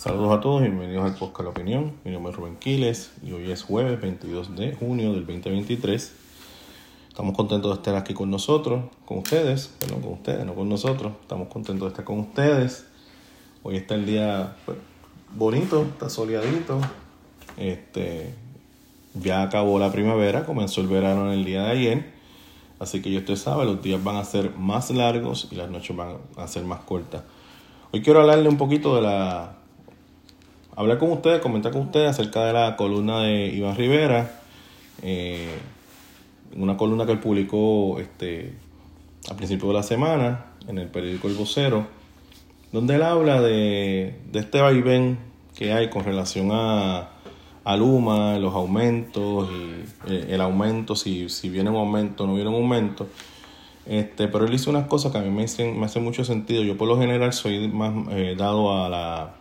Saludos a todos y bienvenidos al podcast La Opinión. Mi nombre es Rubén Quiles y hoy es jueves 22 de junio del 2023. Estamos contentos de estar aquí con nosotros, con ustedes, perdón, con ustedes, no con nosotros. Estamos contentos de estar con ustedes. Hoy está el día bonito, está soleadito. Este, ya acabó la primavera, comenzó el verano en el día de ayer. Así que ya usted sabe, los días van a ser más largos y las noches van a ser más cortas. Hoy quiero hablarle un poquito de la... Hablar con ustedes, comentar con ustedes acerca de la columna de Iván Rivera. Eh, una columna que él publicó este, a principio de la semana en el periódico El Vocero, donde él habla de, de este vaivén que hay con relación a, a Luma, los aumentos y eh, el aumento, si, si viene un aumento o no viene un aumento. Este, pero él hizo unas cosas que a mí me hacen, me hace mucho sentido. Yo por lo general soy más eh, dado a la...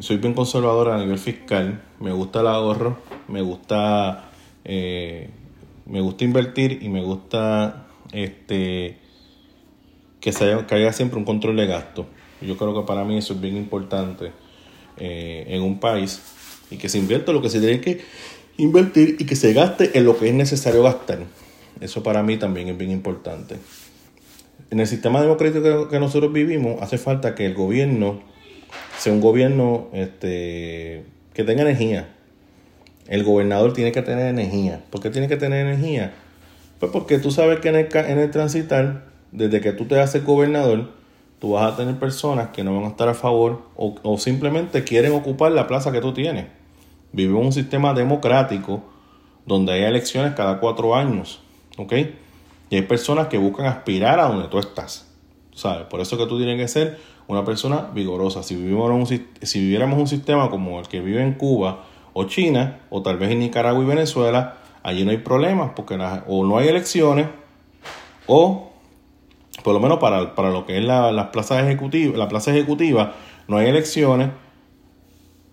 Soy bien conservador a nivel fiscal. Me gusta el ahorro, me gusta, eh, me gusta invertir y me gusta este, que, se haya, que haya siempre un control de gasto. Yo creo que para mí eso es bien importante eh, en un país y que se invierta lo que se tiene que invertir y que se gaste en lo que es necesario gastar. Eso para mí también es bien importante. En el sistema democrático que nosotros vivimos, hace falta que el gobierno sea un gobierno este, que tenga energía. El gobernador tiene que tener energía. ¿Por qué tiene que tener energía? Pues porque tú sabes que en el, en el transitar, desde que tú te haces gobernador, tú vas a tener personas que no van a estar a favor o, o simplemente quieren ocupar la plaza que tú tienes. Vivimos un sistema democrático donde hay elecciones cada cuatro años. ¿Ok? Y hay personas que buscan aspirar a donde tú estás. ¿Sabes? Por eso que tú tienes que ser una persona vigorosa. Si, vivimos un, si viviéramos un sistema como el que vive en Cuba o China, o tal vez en Nicaragua y Venezuela, allí no hay problemas, porque o no hay elecciones, o por lo menos para, para lo que es la, la, plaza ejecutiva, la plaza ejecutiva, no hay elecciones.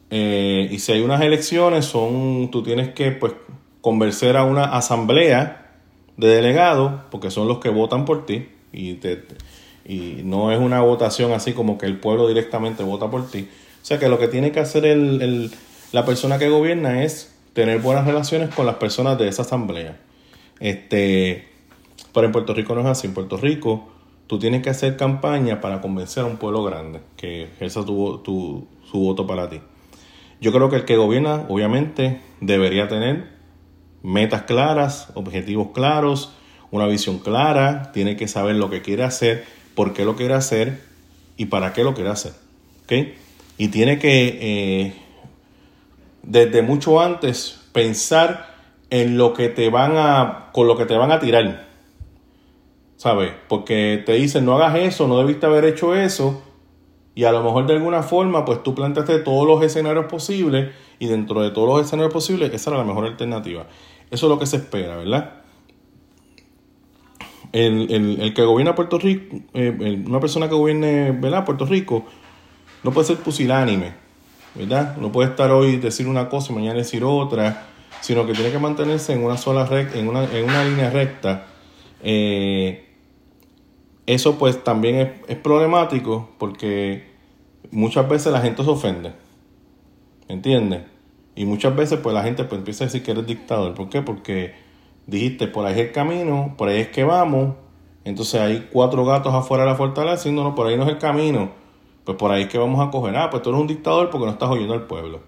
Eh, y si hay unas elecciones, son, tú tienes que pues convencer a una asamblea de delegados, porque son los que votan por ti, y, y no es una votación así como que el pueblo directamente vota por ti. O sea que lo que tiene que hacer el, el, la persona que gobierna es tener buenas relaciones con las personas de esa asamblea. Este, pero en Puerto Rico no es así. En Puerto Rico tú tienes que hacer campaña para convencer a un pueblo grande que ejerza tu, tu, su voto para ti. Yo creo que el que gobierna, obviamente, debería tener metas claras, objetivos claros, una visión clara, tiene que saber lo que quiere hacer, por qué lo quiere hacer y para qué lo quiere hacer. ¿okay? Y tiene que, eh, desde mucho antes, pensar en lo que te van a, con lo que te van a tirar. ¿Sabes? Porque te dicen, no hagas eso, no debiste haber hecho eso. Y a lo mejor de alguna forma, pues tú planteaste todos los escenarios posibles y dentro de todos los escenarios posibles, esa era la mejor alternativa. Eso es lo que se espera, ¿verdad? El, el, el que gobierna Puerto Rico, eh, una persona que gobierne ¿verdad? Puerto Rico, no puede ser pusilánime, ¿verdad? No puede estar hoy decir una cosa y mañana decir otra, sino que tiene que mantenerse en una sola recta, en una, en una línea recta. Eh, eso pues también es, es, problemático porque muchas veces la gente se ofende. ¿Entiendes? Y muchas veces pues la gente pues empieza a decir que eres dictador. ¿Por qué? Porque dijiste por ahí es el camino, por ahí es que vamos. Entonces hay cuatro gatos afuera de la fortaleza no, por ahí no es el camino. Pues por ahí es que vamos a coger. Ah, pues tú eres un dictador porque no estás oyendo al pueblo.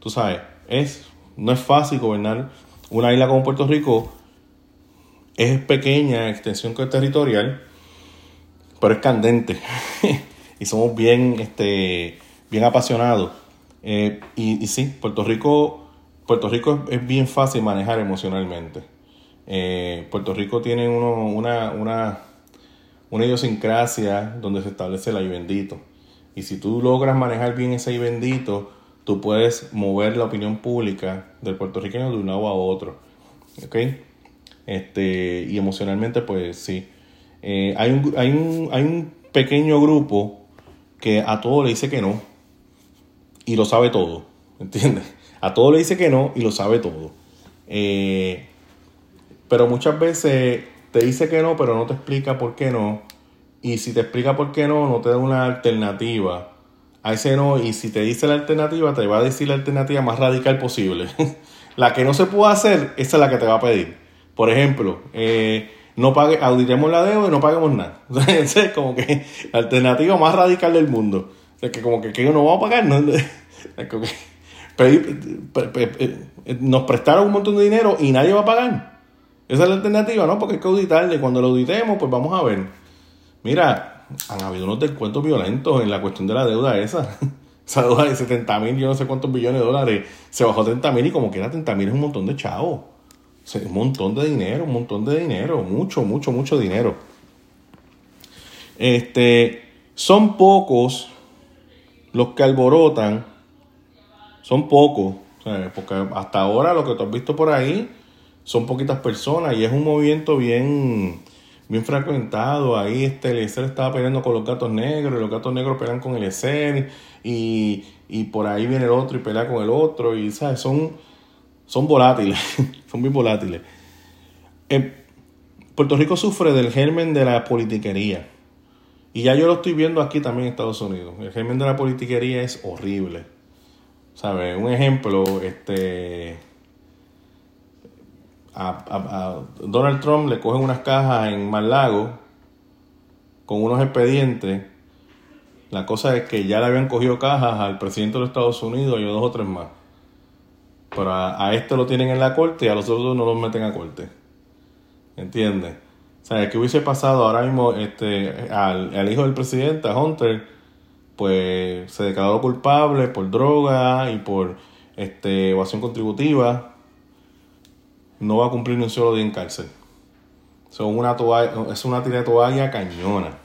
Tú sabes, es, no es fácil gobernar una isla como Puerto Rico. Es pequeña extensión territorial pero es candente y somos bien, este, bien apasionados. Eh, y, sí, Puerto Rico, Puerto Rico es bien fácil manejar emocionalmente. Eh, Puerto Rico tiene uno, una, una, una idiosincrasia donde se establece el ay bendito. Y si tú logras manejar bien ese ay bendito, tú puedes mover la opinión pública del puertorriqueño de un lado a otro. ¿Ok? Este, y emocionalmente, pues sí. Eh, hay, un, hay, un, hay un pequeño grupo que a todo le dice que no y lo sabe todo, ¿entiendes? A todo le dice que no y lo sabe todo. Eh, pero muchas veces te dice que no, pero no te explica por qué no. Y si te explica por qué no, no te da una alternativa a ese no, y si te dice la alternativa, te va a decir la alternativa más radical posible. la que no se puede hacer, esa es la que te va a pedir. Por ejemplo, eh, no pague, audiremos la deuda y no paguemos nada. Es como que la alternativa más radical del mundo. O que como que, que no vamos a pagar, ¿no? nos prestaron un montón de dinero y nadie va a pagar. Esa es la alternativa, ¿no? Porque hay que auditarle. Cuando lo auditemos, pues vamos a ver. Mira, han habido unos descuentos violentos en la cuestión de la deuda esa. Esa deuda de 70 mil, yo no sé cuántos billones de dólares, se bajó a 30 mil y como que era 30 mil es un montón de chavos. un montón de dinero, un montón de dinero, mucho, mucho, mucho dinero. Este, son pocos los que alborotan, son pocos, porque hasta ahora lo que tú has visto por ahí son poquitas personas y es un movimiento bien bien fragmentado. Ahí este Eliezer estaba peleando con los gatos negros, y los gatos negros pelean con Eliezer, y, y por ahí viene el otro y pelea con el otro, y ¿sabes? Son, son volátiles, son muy volátiles. Puerto Rico sufre del germen de la politiquería. Y ya yo lo estoy viendo aquí también en Estados Unidos. El germen de la politiquería es horrible. ¿Sabes? Un ejemplo, este a, Donald Trump le cogen unas cajas en Mar Lago con unos expedientes. La cosa es que ya le habían cogido cajas al presidente de los Estados Unidos y a dos o tres más. Pero a, este lo tienen en la corte y a los otros no los meten a corte. ¿Entiendes? O sea, ¿qué hubiese pasado ahora mismo este, al, al hijo del presidente, a Hunter? Pues se declaró culpable por droga y por este, evasión contributiva no va a cumplir ni un solo día en cárcel. Son una toalla, es una tira de toalla cañona.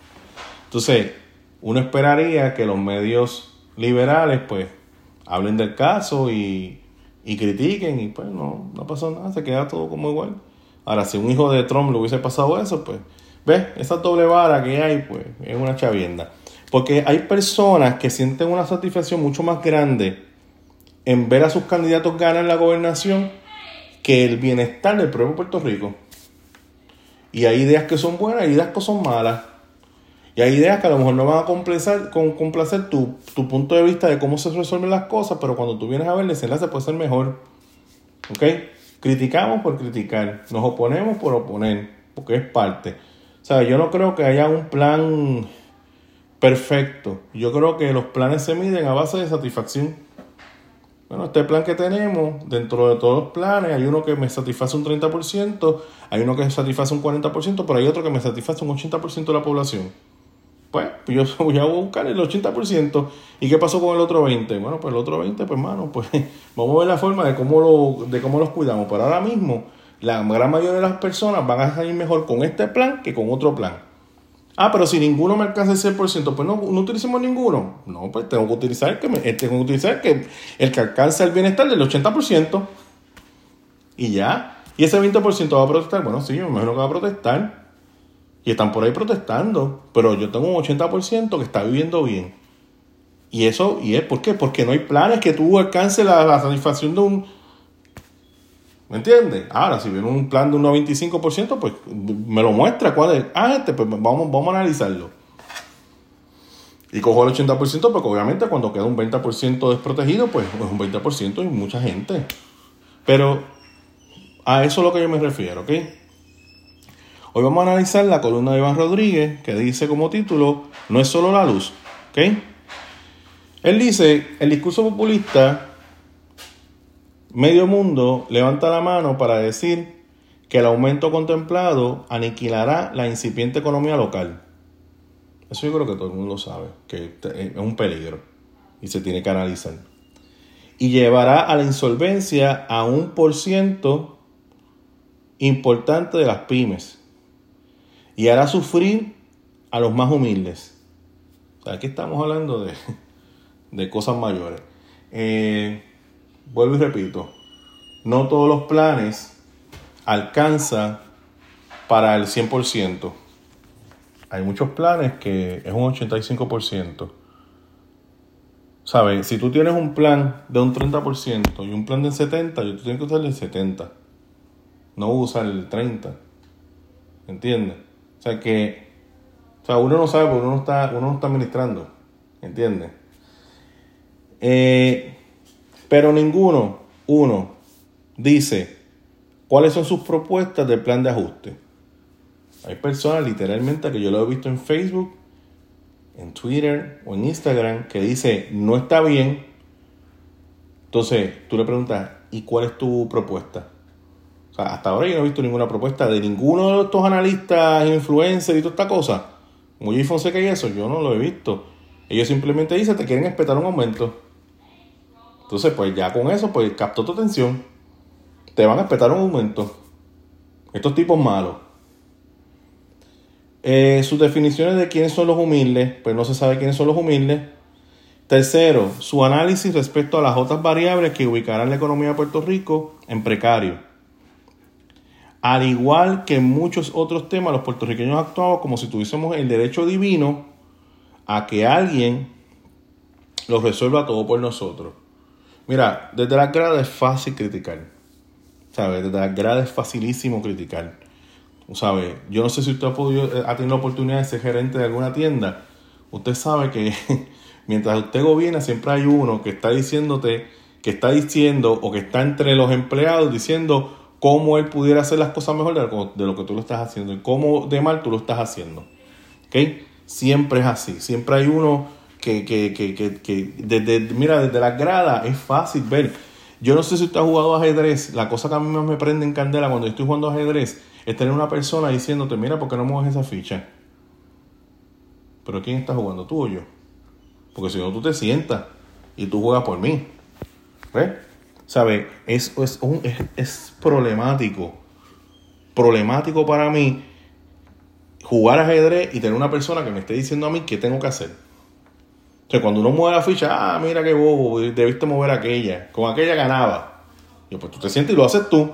Entonces, uno esperaría que los medios liberales, pues, hablen del caso y, y critiquen y pues no, no pasó nada, se queda todo como igual. Ahora, si un hijo de Trump le hubiese pasado eso, pues, ¿ves? Esa doble vara que hay, pues, es una chavienda. Porque hay personas que sienten una satisfacción mucho más grande en ver a sus candidatos ganar la gobernación que el bienestar del de Puerto Rico. Y hay ideas que son buenas y ideas que son malas. Y hay ideas que a lo mejor no van a complacer, con, complacer tu, tu, punto de vista de cómo se resuelven las cosas, pero cuando tú vienes a ver, el desenlace puede ser mejor. ¿Ok? Criticamos por criticar, nos oponemos por oponer, porque es parte. O sea, yo no creo que haya un plan perfecto. Yo creo que los planes se miden a base de satisfacción. Bueno, este plan que tenemos, dentro de todos los planes, hay uno que me satisface un 30%, hay uno que satisface un 40%, pero hay otro que me satisface un 80% de la población. Pues, pues yo voy a buscar el 80%. ¿Y qué pasó con el otro 20%? Bueno, pues el otro 20%, pues hermano, pues vamos a ver la forma de cómo, lo, de cómo los cuidamos. Pero ahora mismo, la gran mayoría de las personas van a salir mejor con este plan que con otro plan. Ah, pero si ninguno me alcanza el 100%, pues no, no utilicemos ninguno. No, pues tengo que utilizar que, me, eh, tengo que, utilizar que, el que alcanza el bienestar del 80%. Y ya. Y ese 20% va a protestar. Bueno, sí, me imagino que va a protestar. Y están por ahí protestando. Pero yo tengo un 80% que está viviendo bien. Y eso, ¿y es por qué? Porque no hay planes que tú alcances la satisfacción de un ¿Me entiendes? Ahora, si viene un plan de un 95%, pues me lo muestra cuál es. Ah, este, pues vamos, vamos a analizarlo. Y cojo el 80%, porque obviamente cuando queda un 20% desprotegido, pues es un 20% y mucha gente. Pero a eso es lo que yo me refiero, ¿ok? Hoy vamos a analizar la columna de Iván Rodríguez, que dice como título, no es solo la luz, ¿ok? Él dice, el discurso populista Medio mundo levanta la mano para decir que el aumento contemplado aniquilará la incipiente economía local. Eso yo creo que todo el mundo sabe, que es un peligro y se tiene que analizar. Y llevará a la insolvencia a un por ciento importante de las pymes. Y hará sufrir a los más humildes. aquí estamos hablando de, de cosas mayores. Eh, vuelvo y repito, no todos los planes alcanzan para el 100%. Hay muchos planes que es un 85%. ¿Sabes? Si tú tienes un plan de un 30% y un plan de 70%, tú tienes que usar el 70%. No usar el 30%. ¿Entiendes? O sea que o sea, uno no sabe porque uno no está, uno no está administrando. ¿Entiendes? Eh, pero ninguno, uno, dice cuáles son sus propuestas del plan de ajuste. Hay personas literalmente que yo lo he visto en Facebook, en Twitter o en Instagram que dice no está bien. Entonces tú le preguntas, ¿y cuál es tu propuesta? O sea, hasta ahora yo no he visto ninguna propuesta de ninguno de estos analistas, influencers y toda esta cosa. Muy Fonseca y eso, yo no lo he visto. Ellos simplemente dicen, te quieren esperar un aumento. Entonces, pues ya con eso, pues captó tu atención. Te van a esperar un aumento. Estos tipos malos. Eh, sus definiciones de quiénes son los humildes, pues no se sabe quiénes son los humildes. Tercero, su análisis respecto a las otras variables que ubicarán la economía de Puerto Rico en precario. Al igual que en muchos otros temas, los puertorriqueños actuamos como si tuviésemos el derecho divino a que alguien lo resuelva todo por nosotros. Mira, desde la grada es fácil criticar. ¿Sabes? Desde la grada es facilísimo criticar. ¿Sabes? Yo no sé si usted ha, eh, ha tenido la oportunidad de ser gerente de alguna tienda. Usted sabe que mientras usted gobierna siempre hay uno que está diciéndote, que está diciendo o que está entre los empleados diciendo cómo él pudiera hacer las cosas mejor de lo, que tú lo estás haciendo y cómo de mal tú lo estás haciendo. ¿Ok? Siempre es así. Siempre hay uno que, que, que, que, desde, mira, desde la grada es fácil ver. Yo no sé si usted ha jugado ajedrez. La cosa que a mí más me prende en candela cuando estoy jugando ajedrez es tener una persona diciéndote, mira, ¿por qué no mueves esa ficha? Pero ¿quién está jugando? ¿Tú o yo? Porque si no, tú te sientas y tú juegas por mí. ¿Ves? ¿Sabe? Es, es, es, problemático. Problemático para mí jugar ajedrez y tener una persona que me esté diciendo a mí qué tengo que hacer. Sea, cuando uno mueve la ficha, ah, mira qué bobo, debiste mover aquella. Con aquella ganaba. Y pues tú te sientes y lo haces tú.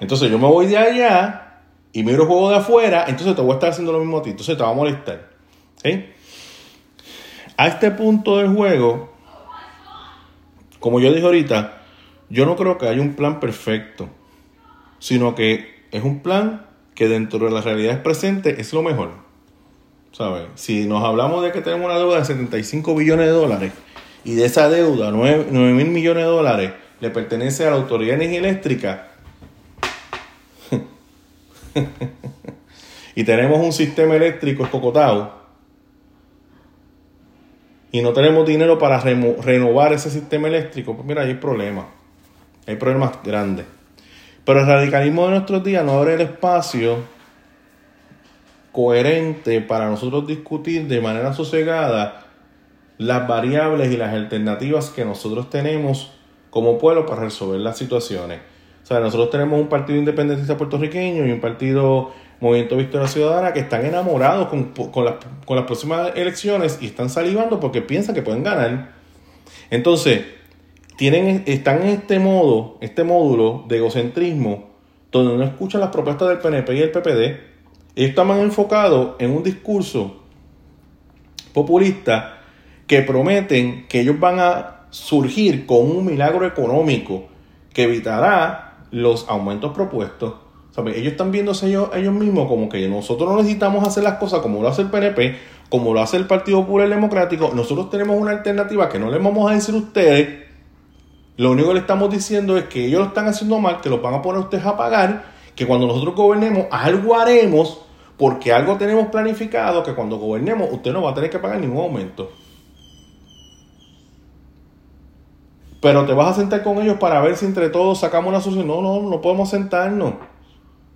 Entonces yo me voy de allá y miro el juego de afuera, entonces te voy a estar haciendo lo mismo a ti. Entonces te va a molestar. ¿Sí? A este punto del juego, como yo dije ahorita, yo no creo que haya un plan perfecto, sino que es un plan que dentro de las realidades presentes es lo mejor. ¿Sabes? Si nos hablamos de que tenemos una deuda de 75 billones de dólares y de esa deuda 9, mil millones de dólares le pertenece a la Autoridad de Energía Eléctrica y tenemos un sistema eléctrico escocotado y no tenemos dinero para renovar ese sistema eléctrico, pues mira, hay problemas. Hay problemas grandes. Pero el radicalismo de nuestros días no abre el espacio coherente para nosotros discutir de manera sosegada las variables y las alternativas que nosotros tenemos como pueblo para resolver las situaciones. O sea, nosotros tenemos un partido independentista puertorriqueño y un partido Movimiento Victoria Ciudadana que están enamorados con, con, las próximas elecciones y están salivando porque piensan que pueden ganar. Entonces, tienen, están en este modo, este módulo de egocentrismo, donde no escuchan las propuestas del PNP y el PPD. Ellos más enfocados en un discurso populista que prometen que ellos van a surgir con un milagro económico que evitará los aumentos propuestos ellos están viéndose ellos, ellos mismos como que nosotros no necesitamos hacer las cosas como lo hace el PNP, como lo hace el Partido Popular Democrático. Nosotros tenemos una alternativa que no les vamos a decir a ustedes. Lo único que le estamos diciendo es que ellos lo están haciendo mal, que lo van a poner ustedes a pagar, que cuando nosotros gobernemos algo haremos, porque algo tenemos planificado, que cuando gobernemos usted no va a tener que pagar ningún aumento. Pero te vas a sentar con ellos para ver si entre todos sacamos una solución. No, no, no podemos sentarnos.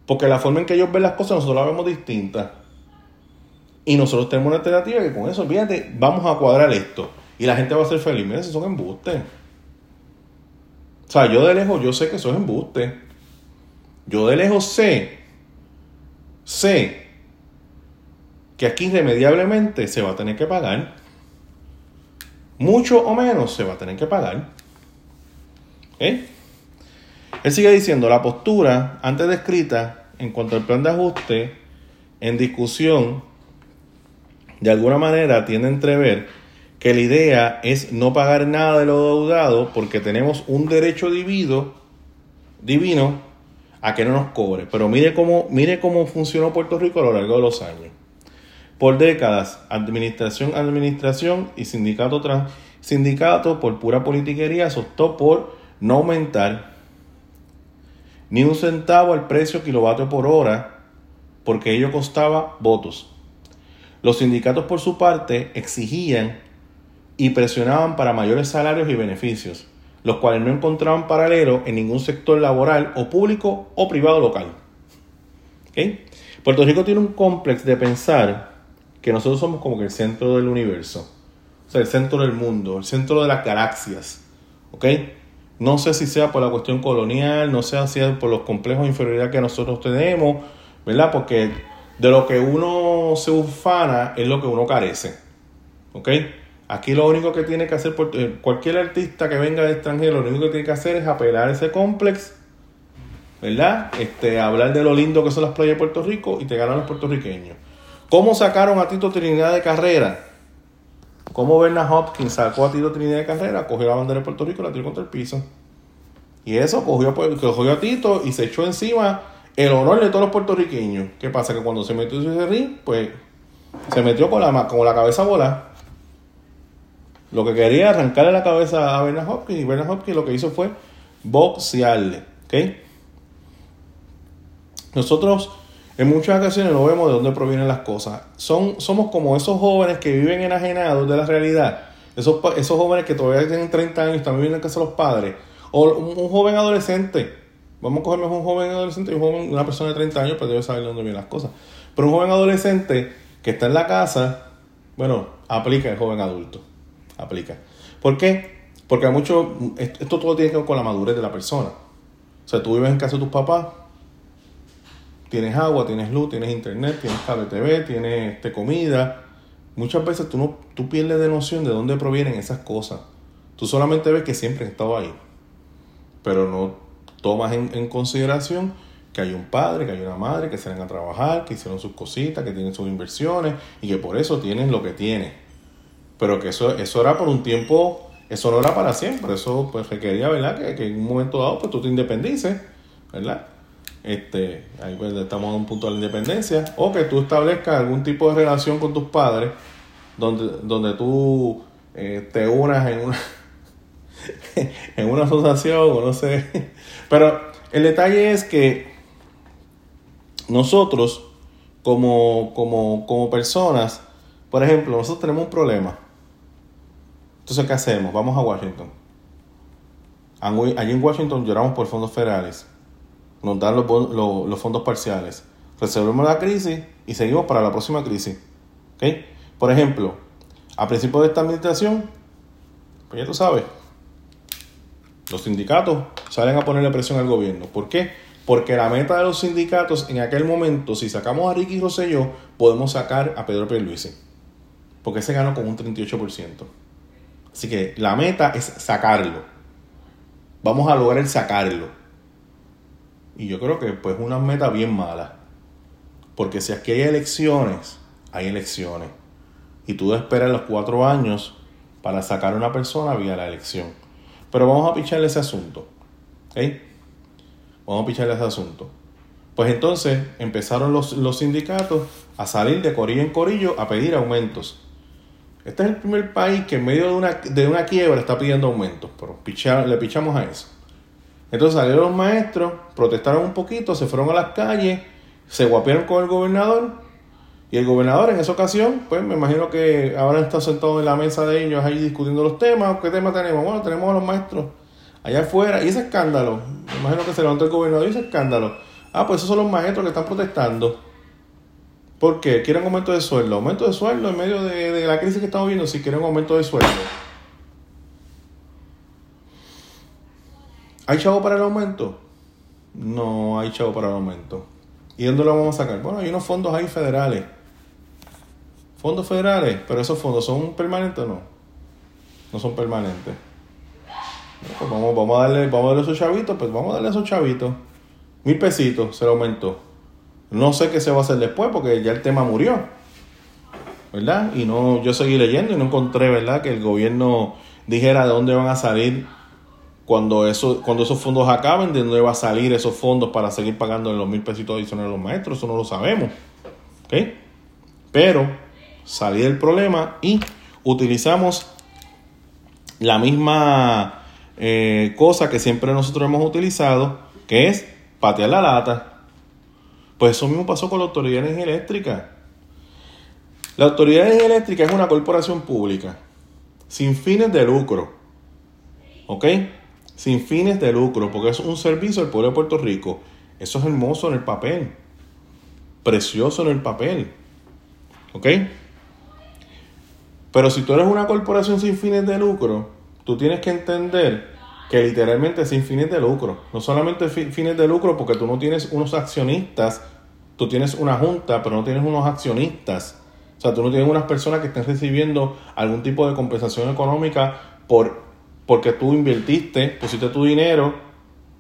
Porque la forma en que ellos ven las cosas nosotros la vemos distinta. Y nosotros tenemos una alternativa que con eso, fíjate, vamos a cuadrar esto. Y la gente va a ser feliz. Mira, si son embustes. O sea, yo de lejos, yo sé que eso es embuste. Yo de lejos sé, sé que aquí irremediablemente se va a tener que pagar. Mucho o menos se va a tener que pagar. ¿Eh? Él sigue diciendo, la postura antes descrita en cuanto al plan de ajuste en discusión, de alguna manera tiene entrever que la idea es no pagar nada de lo deudado porque tenemos un derecho divino, divino a que no nos cobre. Pero mire cómo, mire cómo funcionó Puerto Rico a lo largo de los años. Por décadas, administración, administración y sindicato tras sindicato, por pura politiquería, se optó por no aumentar ni un centavo al precio kilovatio por hora, porque ello costaba votos. Los sindicatos, por su parte, exigían y presionaban para mayores salarios y beneficios, los cuales no encontraban paralelo en ningún sector laboral o público o privado local. Puerto Rico tiene un complejo de pensar que nosotros somos como que el centro del universo, o sea, el centro del mundo, el centro de las galaxias. ¿Ok? No sé si sea por la cuestión colonial, no sé si sea por los complejos de inferioridad que nosotros tenemos, ¿verdad? Porque de lo que uno se ufana es lo que uno carece. ¿Ok? Aquí lo único que tiene que hacer eh, cualquier artista que venga de extranjero, lo único que tiene que hacer es apelar ese complejo ¿verdad? Este, hablar de lo lindo que son las playas de Puerto Rico y te ganan los puertorriqueños. ¿Cómo sacaron a Tito Trinidad de carrera? ¿Cómo Bernard Hopkins sacó a Tito Trinidad de carrera? Cogió la bandera de Puerto Rico y la tiró contra el piso. Y eso cogió, pues, cogió a Tito y se echó encima el honor de todos los puertorriqueños. ¿Qué pasa? Que cuando se metió en ese ring, pues se metió con la, con la cabeza volada. Lo que quería arrancarle la cabeza a Bernard Hopkins y Bernard Hopkins lo que hizo fue boxearle. ¿Ok? Nosotros en muchas ocasiones no vemos de dónde provienen las cosas. Son, somos como esos jóvenes que viven enajenados de la realidad. Esos, esos jóvenes que todavía tienen 30 años y también viven en casa de los padres. O un, joven adolescente. Vamos a coger un joven adolescente y un joven, una persona de 30 años, pero debe saber de dónde vienen las cosas. Pero un joven adolescente que está en la casa, bueno, aplica el joven adulto. Aplica. ¿Por qué? Porque hay mucho, esto todo tiene que ver con la madurez de la persona. O sea, tú vives en casa de tus papás, tienes agua, tienes luz, tienes internet, tienes cable TV, tienes este, comida. Muchas veces tú, no, tú pierdes de noción de dónde provienen esas cosas. Tú solamente ves que siempre han estado ahí. Pero no tomas en, consideración que hay un padre, que hay una madre, que salen a trabajar, que hicieron sus cositas, que tienen sus inversiones y que por eso tienen lo que tienen. Pero que eso, eso era por un tiempo, eso no era para siempre, eso pues requería, ¿verdad? Que, en un momento dado pues tú te independices, ¿verdad? este, ahí pues estamos en un punto de la independencia, o que tú establezcas algún tipo de relación con tus padres, donde, donde tú eh, te unas en una, en una asociación, o no sé. Pero el detalle es que nosotros, como, como, como personas, por ejemplo, nosotros tenemos un problema. Entonces, ¿qué hacemos? Vamos a Washington. Allí en Washington lloramos por fondos federales nos dan los, fondos parciales. Resolvemos la crisis y seguimos para la próxima crisis. ¿Okay? Por ejemplo, a principio de esta administración, pues ya tú sabes, los sindicatos salen a ponerle presión al gobierno. ¿Por qué? Porque la meta de los sindicatos en aquel momento, si sacamos a Ricky Rosselló, podemos sacar a Pedro Pierluisi. Porque se ganó con un 38%. Así que la meta es sacarlo. Vamos a lograr sacarlo. Y yo creo que pues una meta bien mala. Porque si aquí hay elecciones, hay elecciones. Y tú esperas los cuatro años para sacar a una persona vía la elección. Pero vamos a picharle ese asunto. ¿Ok? Vamos a picharle ese asunto. Pues entonces empezaron los, los sindicatos a salir de corillo en corillo a pedir aumentos. Este es el primer país que en medio de una, de una quiebra está pidiendo aumentos. Pero le pichamos a eso. Entonces salieron los maestros, protestaron un poquito, se fueron a las calles, se guapearon con el gobernador. Y el gobernador en esa ocasión, pues me imagino que ahora está sentado en la mesa de ellos ahí discutiendo los temas. ¿Qué tema tenemos? Bueno, tenemos a los maestros allá afuera. Y ese escándalo, me imagino que se levantó el gobernador y ese escándalo. Ah, pues esos son los maestros que están protestando. ¿Por qué? Quieren aumento de sueldo. Aumento de sueldo en medio de, la crisis que estamos viendo, si quieren aumento de sueldo. ¿Hay chavo para el aumento? No hay chavo para el aumento. ¿Y dónde lo vamos a sacar? Bueno, hay unos fondos ahí federales. Fondos federales, pero esos fondos son permanentes o no? No son permanentes. Pues vamos, vamos, a darle, vamos a darle esos chavitos, pues vamos a darle esos chavitos. Mil pesitos se lo aumentó. No sé qué se va a hacer después porque ya el tema murió. ¿Verdad? Y no, yo seguí leyendo y no encontré, ¿verdad? Que el gobierno dijera de dónde van a salir cuando, eso, cuando esos fondos acaben, de dónde va a salir esos fondos para seguir pagando los mil pesitos adicionales a los maestros, eso no lo sabemos. ¿Ok? Pero salí del problema y utilizamos la misma eh, cosa que siempre nosotros hemos utilizado, que es patear la lata. Pues eso mismo pasó con la Autoridad de Energía Eléctrica. La Autoridad de es una corporación pública, sin fines de lucro. ¿Ok? Sin fines de lucro, porque es un servicio al pueblo de Puerto Rico. Eso es hermoso en el papel. Precioso en el papel. ¿Ok? Pero si tú eres una corporación sin fines de lucro, tú tienes que entender que literalmente es sin fines de lucro. No solamente fines de lucro porque tú no tienes unos accionistas, tú tienes una junta, pero no tienes unos accionistas. O sea, tú no tienes unas personas que estén recibiendo algún tipo de compensación económica por, porque tú invertiste, pusiste tu dinero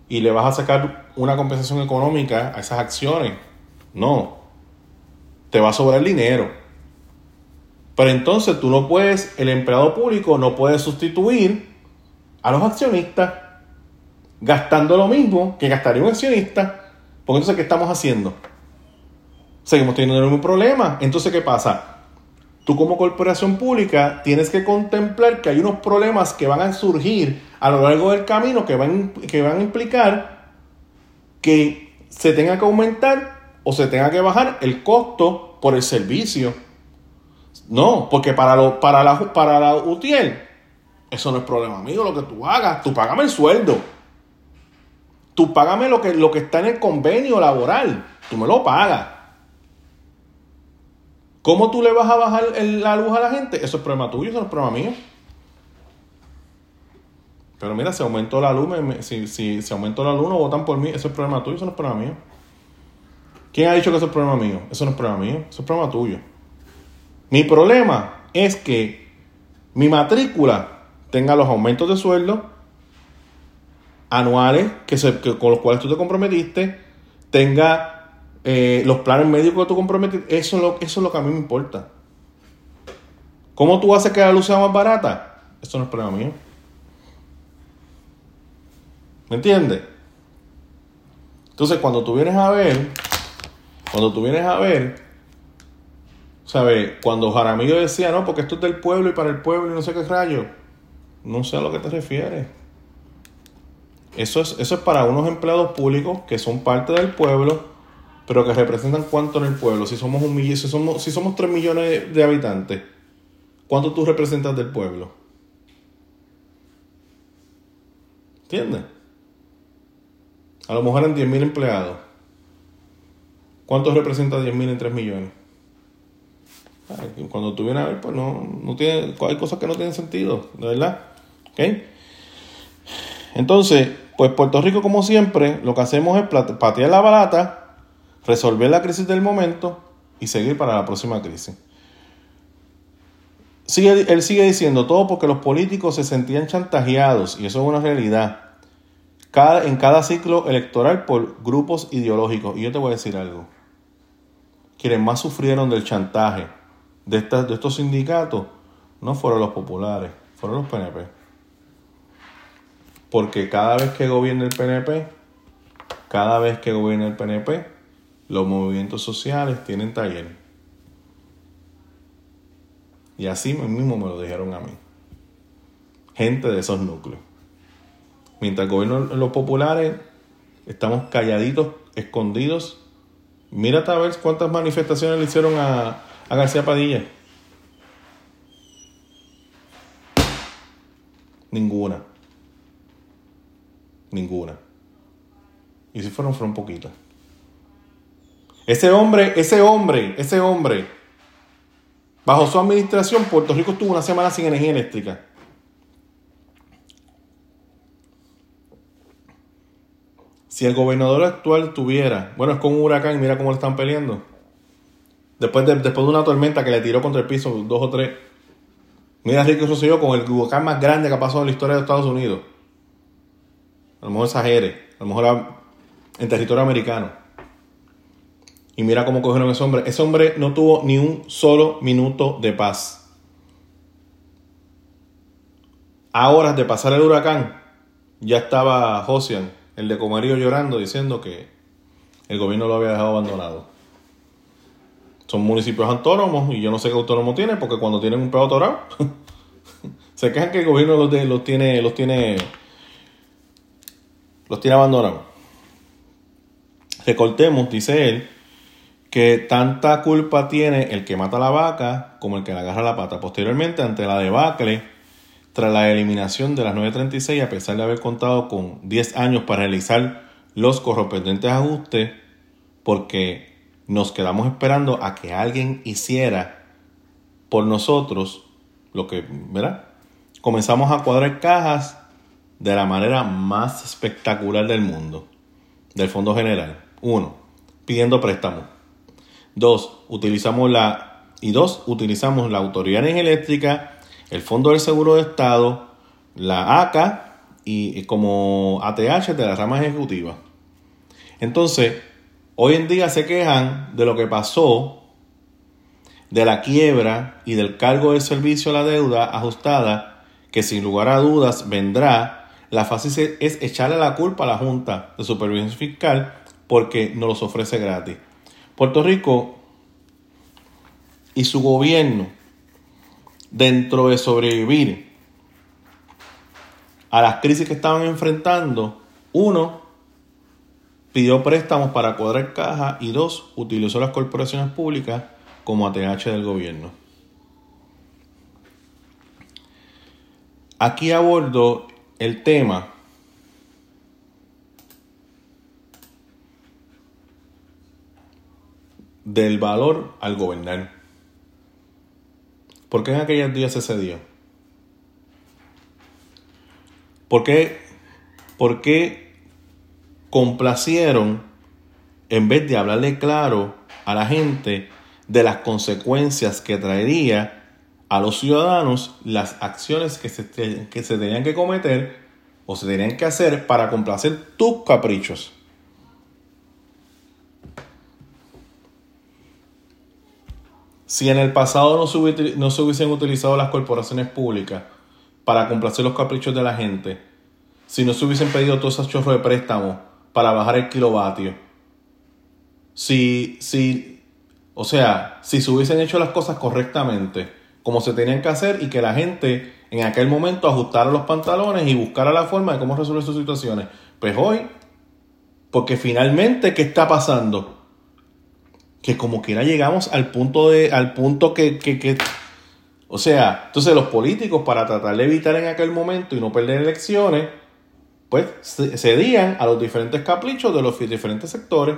y le vas a sacar una compensación económica a esas acciones. No. Te va a sobrar dinero. Pero entonces tú no puedes, el empleado público no puede sustituir a los accionistas gastando lo mismo que gastaría un accionista. Porque entonces, ¿qué estamos haciendo? Seguimos teniendo el mismo problema. Entonces, ¿qué pasa? Tú como corporación pública tienes que contemplar que hay unos problemas que van a surgir a lo largo del camino que van, que van a implicar que se tenga que aumentar o se tenga que bajar el costo por el servicio. No, porque para, lo, para, la, para la UTIEL eso no es problema mío, lo que tú hagas. Tú págame el sueldo. Tú págame lo que, lo que está en el convenio laboral. Tú me lo pagas. ¿Cómo tú le vas a bajar la luz a la gente? Eso es problema tuyo, eso no es problema mío. Pero mira, si aumentó la luz, si, si, si aumentó la luz, no votan por mí, eso es problema tuyo, eso no es problema mío. ¿Quién ha dicho que eso es problema mío? Eso no es problema mío, eso es problema tuyo. Mi problema es que mi matrícula tenga los aumentos de sueldo anuales que, se, con los cuales tú te comprometiste, tenga eh, los planes médicos que tú comprometiste. Eso es, lo, eso es lo que a mí me importa. ¿Cómo tú haces que la luz sea más barata? Eso no es problema mío. ¿Me entiendes? Entonces, cuando tú vienes a ver, cuando tú vienes a ver, ¿sabes? Cuando Jaramillo decía, no, porque esto es del pueblo y para el pueblo y no sé qué rayo no sé a lo que te refieres. Eso es, eso es para unos empleados públicos que son parte del pueblo, pero que representan cuánto en el pueblo. Si somos un si somos, si somos 3 millones de habitantes, ¿cuánto tú representas del pueblo? ¿Entiendes? A lo mejor eran 10.000 empleados. ¿Cuánto representa 10.000 en 3 millones? Cuando tú vienes a ver, pues no, no tiene, hay cosas que no tienen sentido, de verdad. Entonces, pues Puerto Rico, como siempre, lo que hacemos es patear la balata, resolver la crisis del momento y seguir para la próxima crisis. Sigue, él sigue diciendo todo porque los políticos se sentían chantajeados, y eso es una realidad, cada, en cada ciclo electoral por grupos ideológicos. Y yo te voy a decir algo. Quienes más sufrieron del chantaje de, estas, de estos sindicatos no fueron los populares, fueron los PNP. Porque cada vez que gobierna el PNP, cada vez que gobierna el PNP, los movimientos sociales tienen taller. Y así mismo me lo dijeron a mí. Gente de esos núcleos. Mientras gobiernan los populares, estamos calladitos, escondidos. Mírate a ver cuántas manifestaciones le hicieron a, a García Padilla. Ninguna. Ninguna. Y si fueron, fueron poquitas. Ese hombre, ese hombre, ese hombre, bajo su administración, Puerto Rico estuvo una semana sin energía eléctrica. Si el gobernador actual tuviera, bueno, es con un huracán, mira cómo le están peleando. Después de, después de una tormenta que le tiró contra el piso dos o tres. Mira Ricky Rosselló con el huracán más grande que ha pasado en la historia de Estados Unidos. A lo mejor exagere, a lo mejor en territorio americano. Y mira cómo cogieron a ese hombre. Ese hombre no tuvo ni un solo minuto de paz. A horas de pasar el huracán, ya estaba Josian, el de Comerío, llorando, diciendo que el gobierno lo había dejado abandonado. Son municipios autónomos y yo no sé qué autónomo tiene porque cuando tienen un pedo atorado Se quejan que el gobierno los, tiene, los tiene, los tiene abandonados. Recortemos, dice él, que tanta culpa tiene el que mata la vaca como el que le agarra la pata. Posteriormente, ante la debacle, tras la eliminación de las 936, a pesar de haber contado con 10 años para realizar los correspondientes ajustes, porque nos quedamos esperando a que alguien hiciera por nosotros lo que, ¿verdad? Comenzamos a cuadrar cajas de la manera más espectacular del mundo, del Fondo General. Uno, pidiendo préstamos. Dos, utilizamos la y dos, utilizamos la Autoridad de Energía Eléctrica, el Fondo del Seguro de Estado, la ACA y, y como ATH de la rama ejecutiva. Entonces, hoy en día se quejan de lo que pasó, de la quiebra y del cargo de servicio a la deuda ajustada, que sin lugar a dudas vendrá. La fácil es echarle la culpa a la Junta de Supervisión Fiscal porque nos los ofrece gratis. Puerto Rico y su gobierno, dentro de sobrevivir a las crisis que estaban enfrentando, uno, pidió préstamos para cuadrar caja y dos, utilizó las corporaciones públicas como ATH del gobierno. Aquí abordo el tema del valor al gobernar. ¿Por qué en aquellos días se cedió? ¿Por qué, por qué complacieron en vez de hablarle claro a la gente de las consecuencias que traería a los ciudadanos las acciones que se, que se tenían que cometer o se tenían que hacer para complacer tus caprichos? Si en el pasado no se, no se hubiesen utilizado las corporaciones públicas para complacer los caprichos de la gente, si no se hubiesen pedido todos esos chorros de préstamos para bajar el kilovatio, si, si, o sea, si se hubiesen hecho las cosas correctamente, como se tenían que hacer y que la gente en aquel momento ajustara los pantalones y buscara la forma de cómo resolver sus situaciones. Pues hoy, porque finalmente, ¿qué está pasando? que como quiera llegamos al punto de al punto que, que, que- o sea entonces los políticos para tratar de evitar en aquel momento y no perder elecciones pues ce- cedían a los diferentes caprichos de los diferentes sectores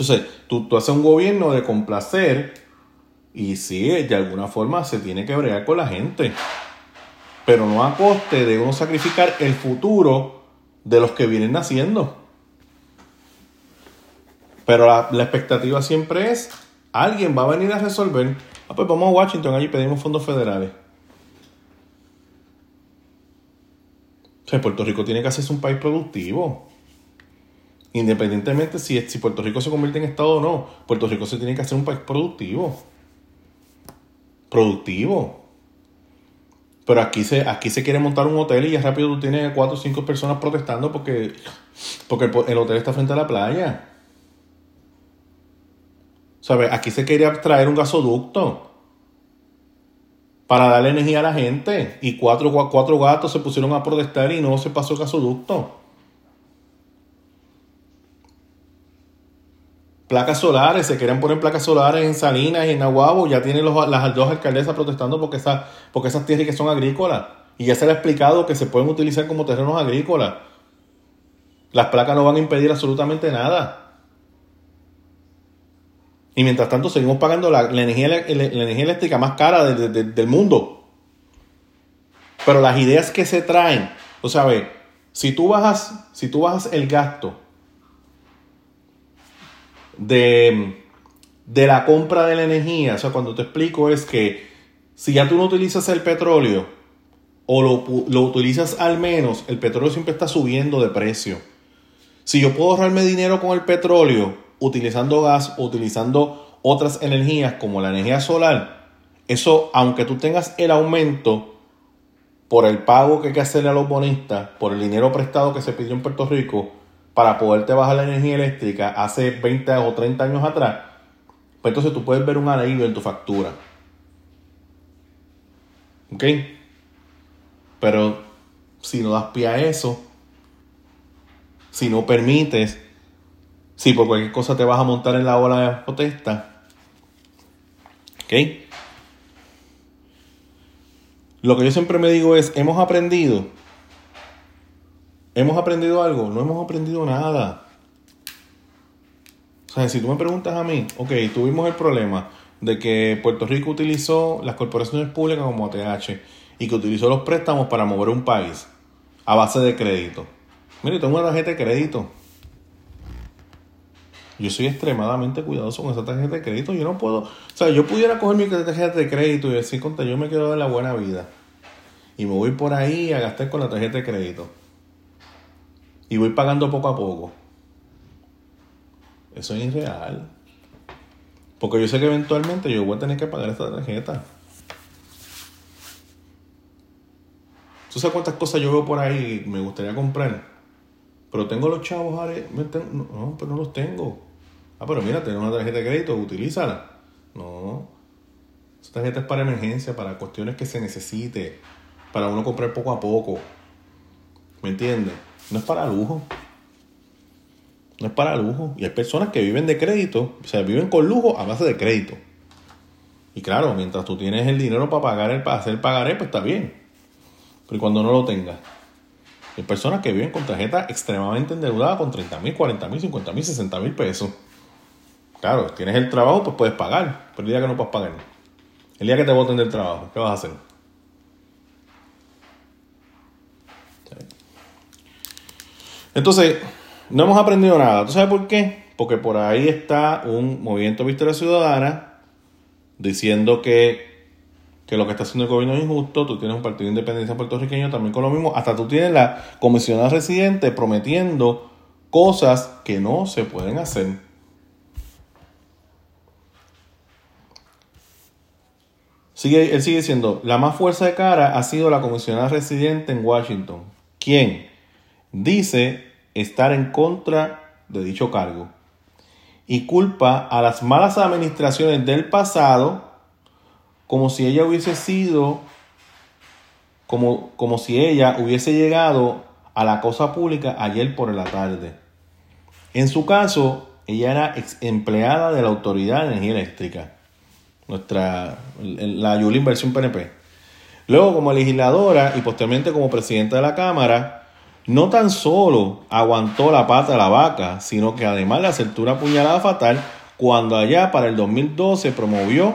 entonces tú, tú haces un gobierno de complacer y sí de alguna forma se tiene que bregar con la gente pero no a coste de uno sacrificar el futuro de los que vienen naciendo. Pero la, la expectativa siempre es, alguien va a venir a resolver. Ah, pues vamos a Washington, allí pedimos fondos federales. O sea, Puerto Rico tiene que hacerse un país productivo. Independientemente si, si Puerto Rico se convierte en Estado o no, Puerto Rico se tiene que hacer un país productivo. Productivo. Pero aquí se, aquí se quiere montar un hotel y ya rápido tú tienes cuatro o cinco personas protestando porque, porque el, el hotel está frente a la playa. ¿Sabes? Aquí se quería traer un gasoducto para darle energía a la gente. Y cuatro, cua- cuatro gatos se pusieron a protestar y no se pasó el gasoducto. Placas solares, se querían poner placas solares en Salinas y en Aguabo, ya tienen los- las dos alcaldesas protestando porque, porque esas tierras que son agrícolas. Y ya se le ha explicado que se pueden utilizar como terrenos agrícolas. Las placas no van a impedir absolutamente nada. Y mientras tanto seguimos pagando la, la energía, la energía eléctrica más cara de- de- de- del mundo. Pero las ideas que se traen, o sea, si tú bajas, si tú bajas el gasto de, de la compra de la energía, o sea, cuando te explico es que si ya tú no utilizas el petróleo o lo, lo utilizas al menos, el petróleo siempre está subiendo de precio. Si yo puedo ahorrarme dinero con el petróleo utilizando gas o utilizando otras energías como la energía solar, eso, aunque tú tengas el aumento por el pago que hay que hacerle a los bonistas, por el dinero prestado que se pidió en Puerto Rico para poderte bajar la energía eléctrica hace 20 o 30 años atrás, pues entonces tú puedes ver un alivio en tu factura. ¿Ok? Pero si no das pie a eso, si no permites, si por cualquier cosa te vas a montar en la ola de protesta, ¿ok? Lo que yo siempre me digo es, hemos aprendido, hemos aprendido algo, no hemos aprendido nada. O sea, si tú me preguntas a mí, ok, tuvimos el problema de que Puerto Rico utilizó las corporaciones públicas como ATH y que utilizó los préstamos para mover un país a base de crédito. Mire, tengo una tarjeta de crédito. Yo soy extremadamente cuidadoso con esa tarjeta de crédito. Yo no puedo, o sea, yo pudiera coger mi tarjeta de crédito y decir, contra, yo me quiero dar la buena vida. Y me voy por ahí a gastar con la tarjeta de crédito. Y voy pagando poco a poco. Eso es irreal. Porque yo sé que eventualmente yo voy a tener que pagar esta tarjeta. ¿Tú sabes cuántas cosas yo veo por ahí y me gustaría comprar? Pero tengo los chavos, no, pero no los tengo. Ah, pero mira, tengo una tarjeta de crédito, utilízala. No. Esa tarjeta es para emergencia, para cuestiones que se necesite, para uno comprar poco a poco. ¿Me entiendes? No es para lujo. No es para lujo. Y hay personas que viven de crédito, o sea, viven con lujo a base de crédito. Y claro, mientras tú tienes el dinero para pagar el, para hacer pagaré, pues está bien. Pero cuando no lo tengas. Hay personas que viven con tarjeta extremadamente endeudada con 30 mil, 40 mil, 50 mil, 60 mil pesos. Claro, tienes el trabajo, pues puedes pagar. Pero el día que no puedes pagar, el día que te voten del trabajo, ¿qué vas a hacer? Entonces, no hemos aprendido nada. ¿Tú sabes por qué? Porque por ahí está un movimiento Victoria Ciudadana diciendo que que lo que está haciendo el gobierno es injusto, tú tienes un partido de independencia puertorriqueño también con lo mismo, hasta tú tienes la comisionada residente prometiendo cosas que no se pueden hacer. Sigue, él sigue diciendo, la más fuerza de cara ha sido la comisionada residente en Washington, quien dice estar en contra de dicho cargo y culpa a las malas administraciones del pasado como si ella hubiese sido, como, como si ella hubiese llegado a la cosa pública ayer por la tarde. En su caso, ella era ex empleada de la Autoridad de Energía Eléctrica, nuestra, la Yulín versión PNP. Luego, como legisladora y posteriormente como presidenta de la Cámara, no tan solo aguantó la pata de la vaca, sino que además le acertó una puñalada fatal cuando allá para el 2012 promovió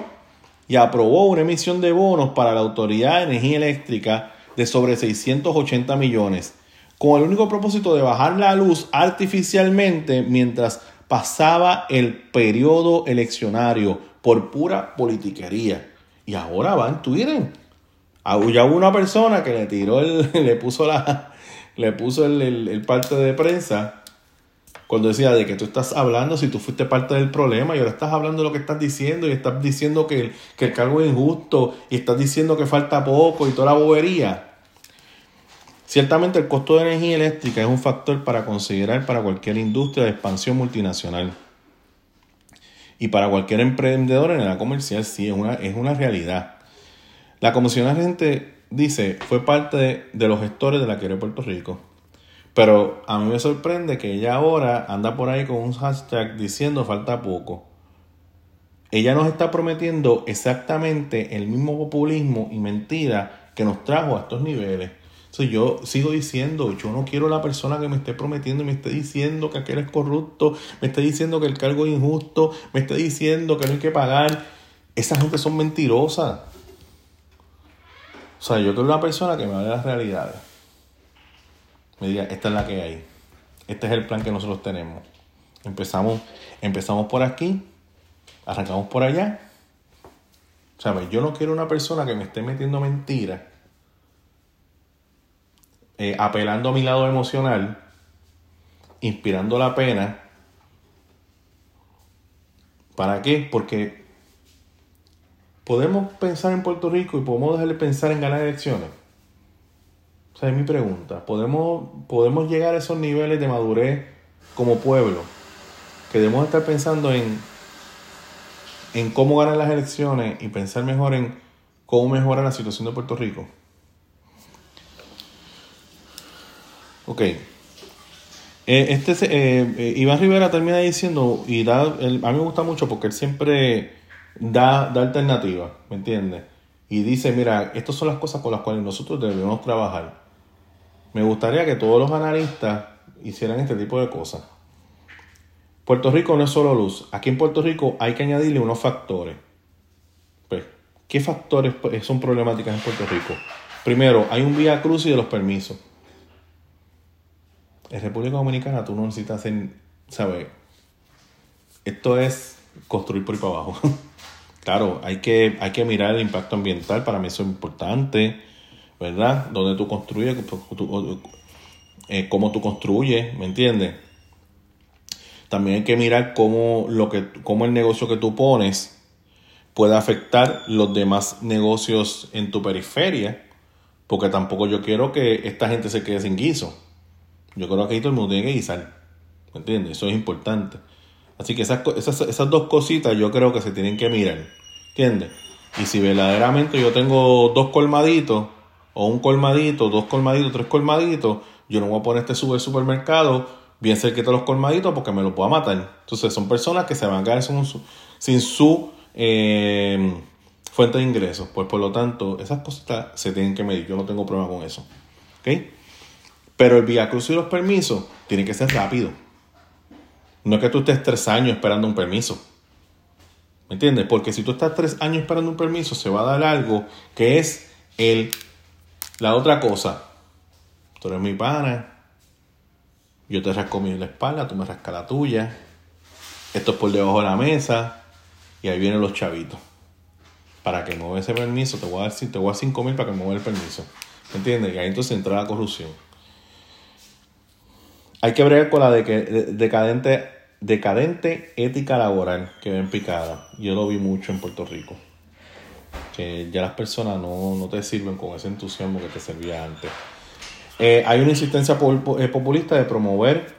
y aprobó una emisión de bonos para la Autoridad de Energía Eléctrica de sobre 680 millones, con el único propósito de bajar la luz artificialmente mientras pasaba el periodo eleccionario por pura politiquería. Y ahora va en Twitter. Ah, ya una persona que le tiró el, le puso la, le puso el, el parte de prensa cuando decía de que tú estás hablando si tú fuiste parte del problema y ahora estás hablando lo que estás diciendo y estás diciendo que, el cargo es injusto y estás diciendo que falta poco y toda la bobería. Ciertamente el costo de energía eléctrica es un factor para considerar para cualquier industria de expansión multinacional. Y para cualquier emprendedor en la comercial sí, es una, es una realidad. La comisión gente dice, fue parte de, los gestores de la que Puerto Rico. Pero a mí me sorprende que ella ahora anda por ahí con un hashtag diciendo falta poco. Ella nos está prometiendo exactamente el mismo populismo y mentira que nos trajo a estos niveles. Entonces yo sigo diciendo, yo no quiero la persona que me esté prometiendo y me esté diciendo que aquel es corrupto, me esté diciendo que el cargo es injusto, me esté diciendo que no hay que pagar. Esa gente son mentirosas. O sea, yo quiero una persona que me hable de las realidades me diga, esta es la que hay. Este es el plan que nosotros tenemos. Empezamos, empezamos por aquí, arrancamos por allá. ¿Sabes? Yo no quiero una persona que me esté metiendo mentiras, eh, apelando a mi lado emocional, inspirando la pena. ¿Para qué? Porque podemos pensar en Puerto Rico y podemos dejarle pensar en ganar elecciones. O sea, es mi pregunta. ¿Podemos, ¿Podemos llegar a esos niveles de madurez como pueblo? Que debemos estar pensando en en cómo ganar las elecciones y pensar mejor en cómo mejorar la situación de Puerto Rico. Ok. Eh, este, eh, eh, Iván Rivera termina diciendo, y da, a mí me gusta mucho porque él siempre da, da alternativas, ¿me entiendes? Y dice, mira, estas son las cosas con las cuales nosotros debemos trabajar. Me gustaría que todos los analistas hicieran este tipo de cosas. Puerto Rico no es solo luz. Aquí en Puerto Rico hay que añadirle unos factores. Pues, ¿qué factores son problemáticas en Puerto Rico? Primero, hay un vía cruz y de los permisos. En República Dominicana tú no necesitas hacer, ¿sabes? Esto es construir por ahí para abajo. claro, hay que, hay que mirar el impacto ambiental, para mí eso es importante, ¿verdad? Donde tú construyes, eh, cómo tú construyes, ¿me entiendes? También hay que mirar cómo, lo que, cómo el negocio que tú pones puede afectar los demás negocios en tu periferia, porque tampoco yo quiero que esta gente se quede sin guiso. Yo creo que ahí todo el mundo tiene que guisar. ¿Me entiendes? Eso es importante. Así que esas, esas, esas dos cositas yo creo que se tienen que mirar. ¿Entiendes? Y si verdaderamente yo tengo dos colmaditos, o un colmadito, dos colmaditos, tres colmaditos, yo no voy a poner este super supermercado bien cerca de los colmaditos porque me lo pueda matar. Entonces son personas que se van a quedar sin su, eh, fuente de ingresos. Pues por lo tanto, esas cositas se tienen que medir. Yo no tengo problema con eso. ¿Ok? Pero el vía cruz y los permisos tiene que ser rápido. No es que tú estés tres años esperando un permiso. ¿Me entiendes? Porque si tú estás tres años esperando un permiso, se va a dar algo que es el, la otra cosa. Tú eres mi pana. Yo te rasco mi la espalda, tú me rascas la tuya. Esto es por debajo de la mesa. Y ahí vienen los chavitos. Para que mueva ese permiso, te voy a dar, te voy a dar 5 mil para que mueva el permiso. ¿Me entiendes? Y ahí entonces entra la corrupción hay que bregar con la decadente, decadente ética laboral que ven picada. Yo lo vi mucho en Puerto Rico. Que ya las personas no, te sirven con ese entusiasmo que te servía antes. Eh, hay una insistencia eh, populista de promover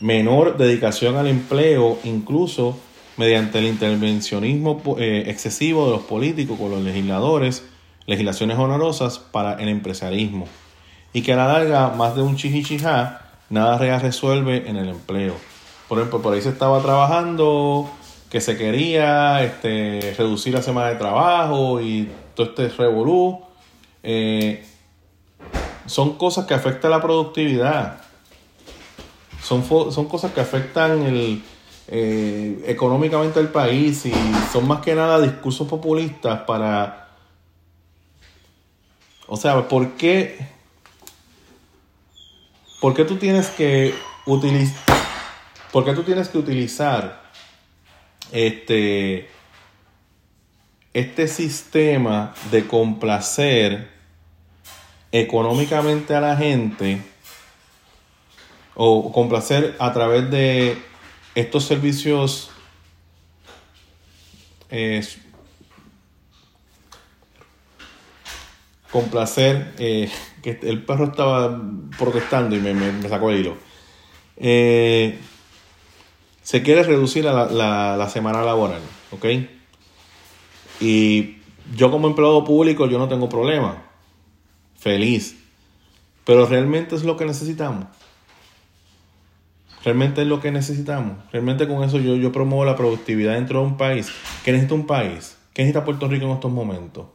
menor dedicación al empleo, incluso mediante el intervencionismo eh, excesivo de los políticos con los legisladores, legislaciones honorosas para el empresarismo y que a la larga más de un chichichijá nada real resuelve en el empleo. Por ejemplo, por ahí se estaba trabajando que se quería este, reducir la semana de trabajo y todo este revolú. Eh, son cosas que afectan la productividad. Son, son cosas que afectan el, eh, económicamente al país y son más que nada discursos populistas para... O sea, ¿por qué ¿Por qué tú tienes que utilizar, por tú tienes que utilizar este, este sistema de complacer económicamente a la gente o complacer a través de estos servicios eh, complacer eh, que el perro estaba protestando y me, sacó el hilo. Eh, se quiere reducir la, la, semana laboral, ¿ok? Y yo como empleado público yo no tengo problema. Feliz. Pero realmente es lo que necesitamos. Realmente es lo que necesitamos. Realmente con eso yo, yo promuevo la productividad dentro de un país. ¿Qué necesita un país? ¿Qué necesita Puerto Rico en estos momentos?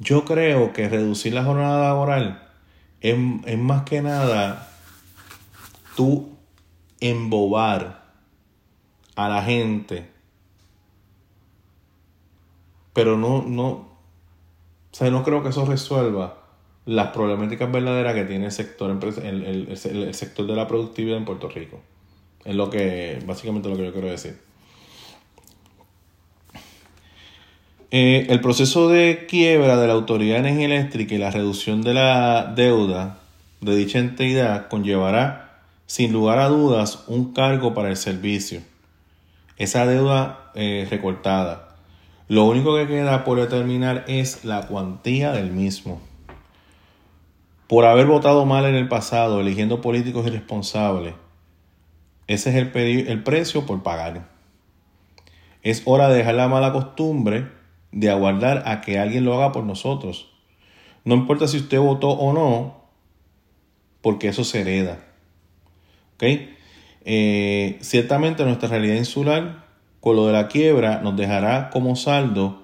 Yo creo que reducir la jornada laboral es, más que nada tú embobar a la gente. Pero no, no, o no creo que eso resuelva las problemáticas verdaderas que tiene el sector, el, el sector de la productividad en Puerto Rico. Es lo que, básicamente lo que yo quiero decir. Eh, el proceso de quiebra de la Autoridad de Energía Eléctrica y la reducción de la deuda de dicha entidad conllevará, sin lugar a dudas, un cargo para el servicio. Esa deuda eh, recortada. Lo único que queda por determinar es la cuantía del mismo. Por haber votado mal en el pasado, eligiendo políticos irresponsables, ese es el, el precio por pagar. Es hora de dejar la mala costumbre de aguardar a que alguien lo haga por nosotros. No importa si usted votó o no, porque eso se hereda. ¿Ok? Eh, ciertamente nuestra realidad insular, con lo de la quiebra, nos dejará como saldo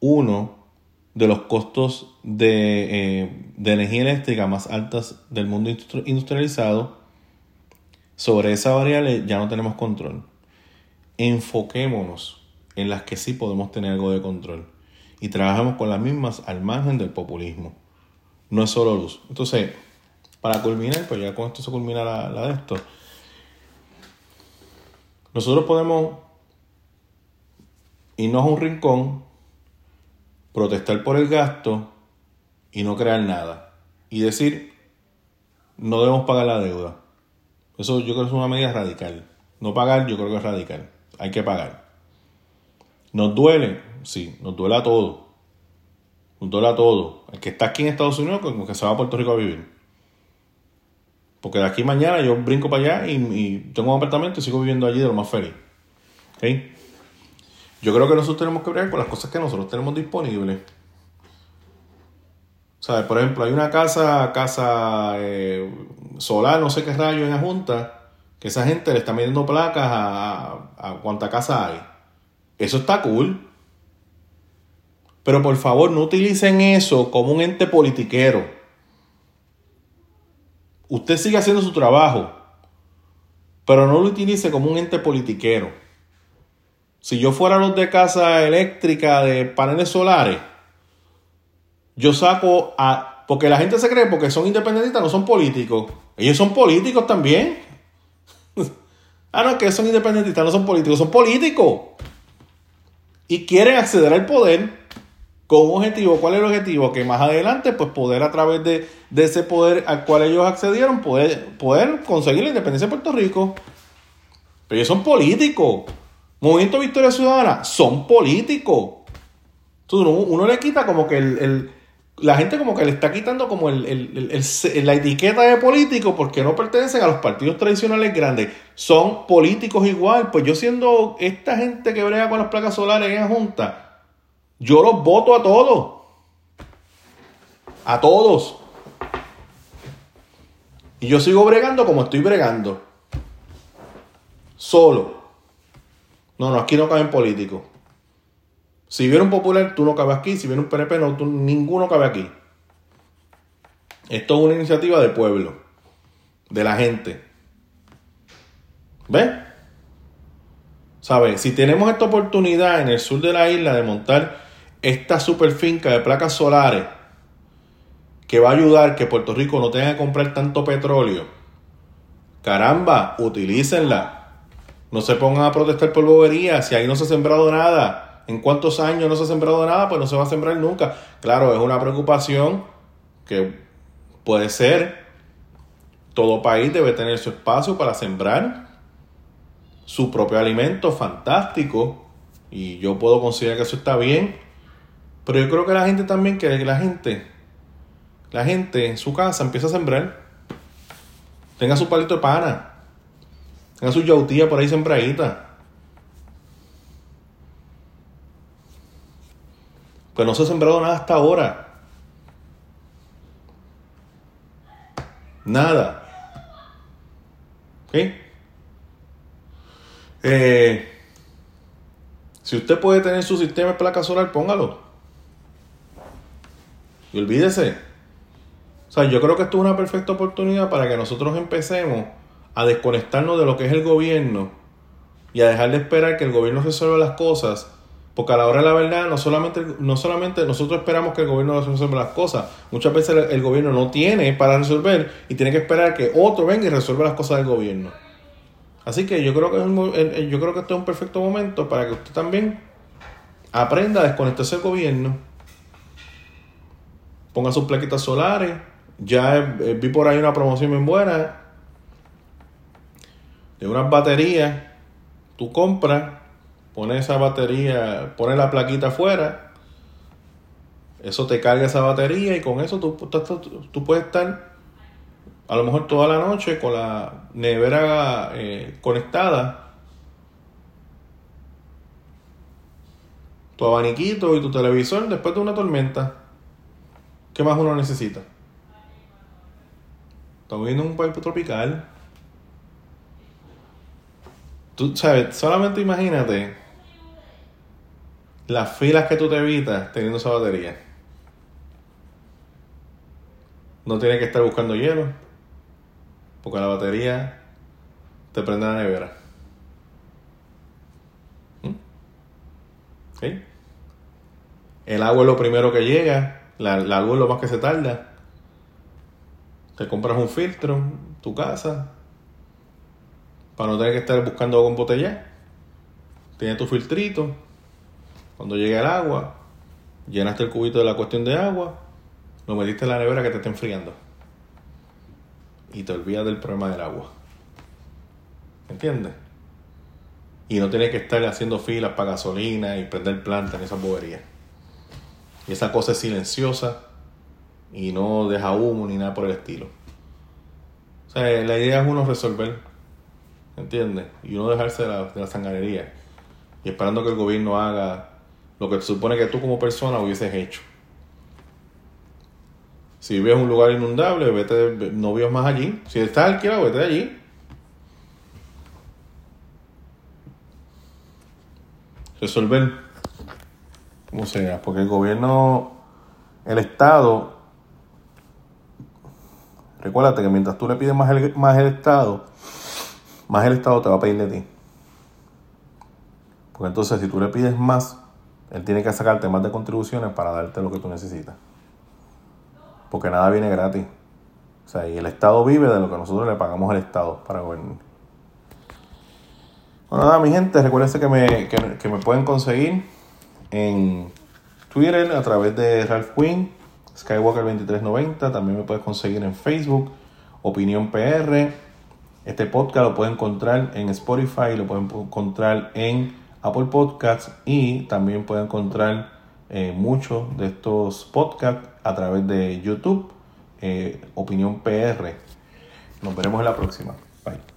uno de los costos de, eh, de energía eléctrica más altas del mundo industrializado. Sobre esa variable ya no tenemos control. Enfoquémonos en las que sí podemos tener algo de control y trabajamos con las mismas al margen del populismo. No es solo luz. Entonces, para culminar, pues ya con esto se culmina la, de esto. Nosotros podemos irnos a un rincón, protestar por el gasto y no crear nada. Y decir, no debemos pagar la deuda. Eso yo creo que es una medida radical. No pagar, yo creo que es radical. Hay que pagar. ¿Nos duele? Sí, nos duele a todos. Nos duele a todos. El que está aquí en Estados Unidos, como que se va a Puerto Rico a vivir. Porque de aquí mañana yo brinco para allá y, tengo un apartamento y sigo viviendo allí de lo más feliz. Yo creo que nosotros tenemos que ver con las cosas que nosotros tenemos disponibles. ¿Sabes? Por ejemplo, hay una casa, casa eh, solar, no sé qué rayo en la Junta, que esa gente le está midiendo placas a, a cuánta casa hay. Eso está cool. Pero por favor, no utilicen eso como un ente politiquero. Usted sigue haciendo su trabajo, pero no lo utilice como un ente politiquero. Si yo fuera los de casa eléctrica de paneles solares, yo saco a. Porque la gente se cree porque son independentistas, no son políticos. Ellos son políticos también. ah, no, que son independentistas, no son políticos, son políticos y quieren acceder al poder con un objetivo. ¿Cuál es el objetivo? Que más adelante, pues poder a través de, ese poder al cual ellos accedieron, poder, poder conseguir la independencia de Puerto Rico. Pero ellos son políticos. Movimiento Victoria Ciudadana son políticos. Entonces uno, le quita como que el, la gente como que le está quitando como el, la etiqueta de político porque no pertenecen a los partidos tradicionales grandes. Son políticos igual. Pues yo siendo esta gente que brega con las placas solares en la Junta, yo los voto a todos. A todos. Y yo sigo bregando como estoy bregando. Solo. No, no, aquí no caben políticos. Si viene un popular, tú no cabes aquí. Si viene un PNP, no, ninguno cabe aquí. Esto es una iniciativa del pueblo, de la gente. ¿Ves? ¿Sabes? Si tenemos esta oportunidad en el sur de la isla de montar esta super finca de placas solares que va a ayudar que Puerto Rico no tenga que comprar tanto petróleo, caramba, utilícenla. No se pongan a protestar por bobería si ahí no se ha sembrado nada en cuántos años no se ha sembrado nada, pues no se va a sembrar nunca. Claro, es una preocupación que puede ser. Todo país debe tener su espacio para sembrar su propio alimento fantástico. Y yo puedo considerar que eso está bien. Pero yo creo que la gente también que la gente, la gente en su casa empiece a sembrar. Tenga su palito de pana. Tenga su yautía por ahí sembradita Pues no se ha sembrado nada hasta ahora. Nada. ¿Ok? Eh, si usted puede tener su sistema de placa solar, póngalo. Y olvídese. O sea, yo creo que esto es una perfecta oportunidad para que nosotros empecemos a desconectarnos de lo que es el gobierno y a dejar de esperar que el gobierno resuelva las cosas porque a la hora de la verdad, no solamente, no solamente nosotros esperamos que el gobierno resuelva las cosas, muchas veces el, gobierno no tiene para resolver y tiene que esperar que otro venga y resuelva las cosas del gobierno. Así que yo creo que, es yo creo que este es un perfecto momento para que usted también aprenda a desconectarse del gobierno, ponga sus plaquitas solares. Ya vi por ahí una promoción bien buena de unas baterías. Tú compras pone esa batería, pone la plaquita afuera, eso te carga esa batería y con eso tú, tú, puedes estar a lo mejor toda la noche con la nevera eh, conectada tu abaniquito y tu televisor después de una tormenta. ¿Qué más uno necesita? Estamos viendo un país tropical. Tú sabes, solamente imagínate las filas que tú te evitas teniendo esa batería. No tienes que estar buscando hielo. Porque la batería te prende la nevera. ¿Mm? El agua es lo primero que llega. La, la luz lo más que se tarda. Te compras un filtro tu casa. Para no tener que estar buscando agua en botella. Tienes tu filtrito. Cuando llegue el agua, llenaste el cubito de la cuestión de agua lo metiste en la nevera que te está enfriando. Y te olvidas del problema del agua. ¿Entiendes? Y no tienes que estar haciendo filas para gasolina y prender plantas en esa boberías. Y esa cosa es silenciosa y no deja humo ni nada por el estilo. O sea, la idea es uno resolver, ¿entiendes? Y uno dejarse de la, de la sanganería. Y esperando que el gobierno haga lo que supone que tú como persona hubieses hecho. Si en un lugar inundable, vete, no vivas más allí. Si estás alquilado, vete allí. Resolver como sea, porque el gobierno, el Estado, recuérdate que mientras tú le pides más el, más el Estado, más el Estado te va a pedir de ti. Porque entonces si tú le pides más, él tiene que sacarte más de contribuciones para darte lo que tú necesitas porque nada viene gratis. O sea, y el Estado vive de lo que nosotros le pagamos al Estado para gobernar. Bueno, nada, mi gente, recuérdense que me, que, me pueden conseguir en Twitter a través de Ralph Quinn, Skywalker2390. También me puedes conseguir en Facebook, Opinión PR. Este podcast lo pueden encontrar en Spotify, lo pueden encontrar en Apple Podcasts y también pueden encontrar eh, muchos de estos podcasts a través de YouTube, eh, Opinión PR. Nos veremos en la próxima. Bye.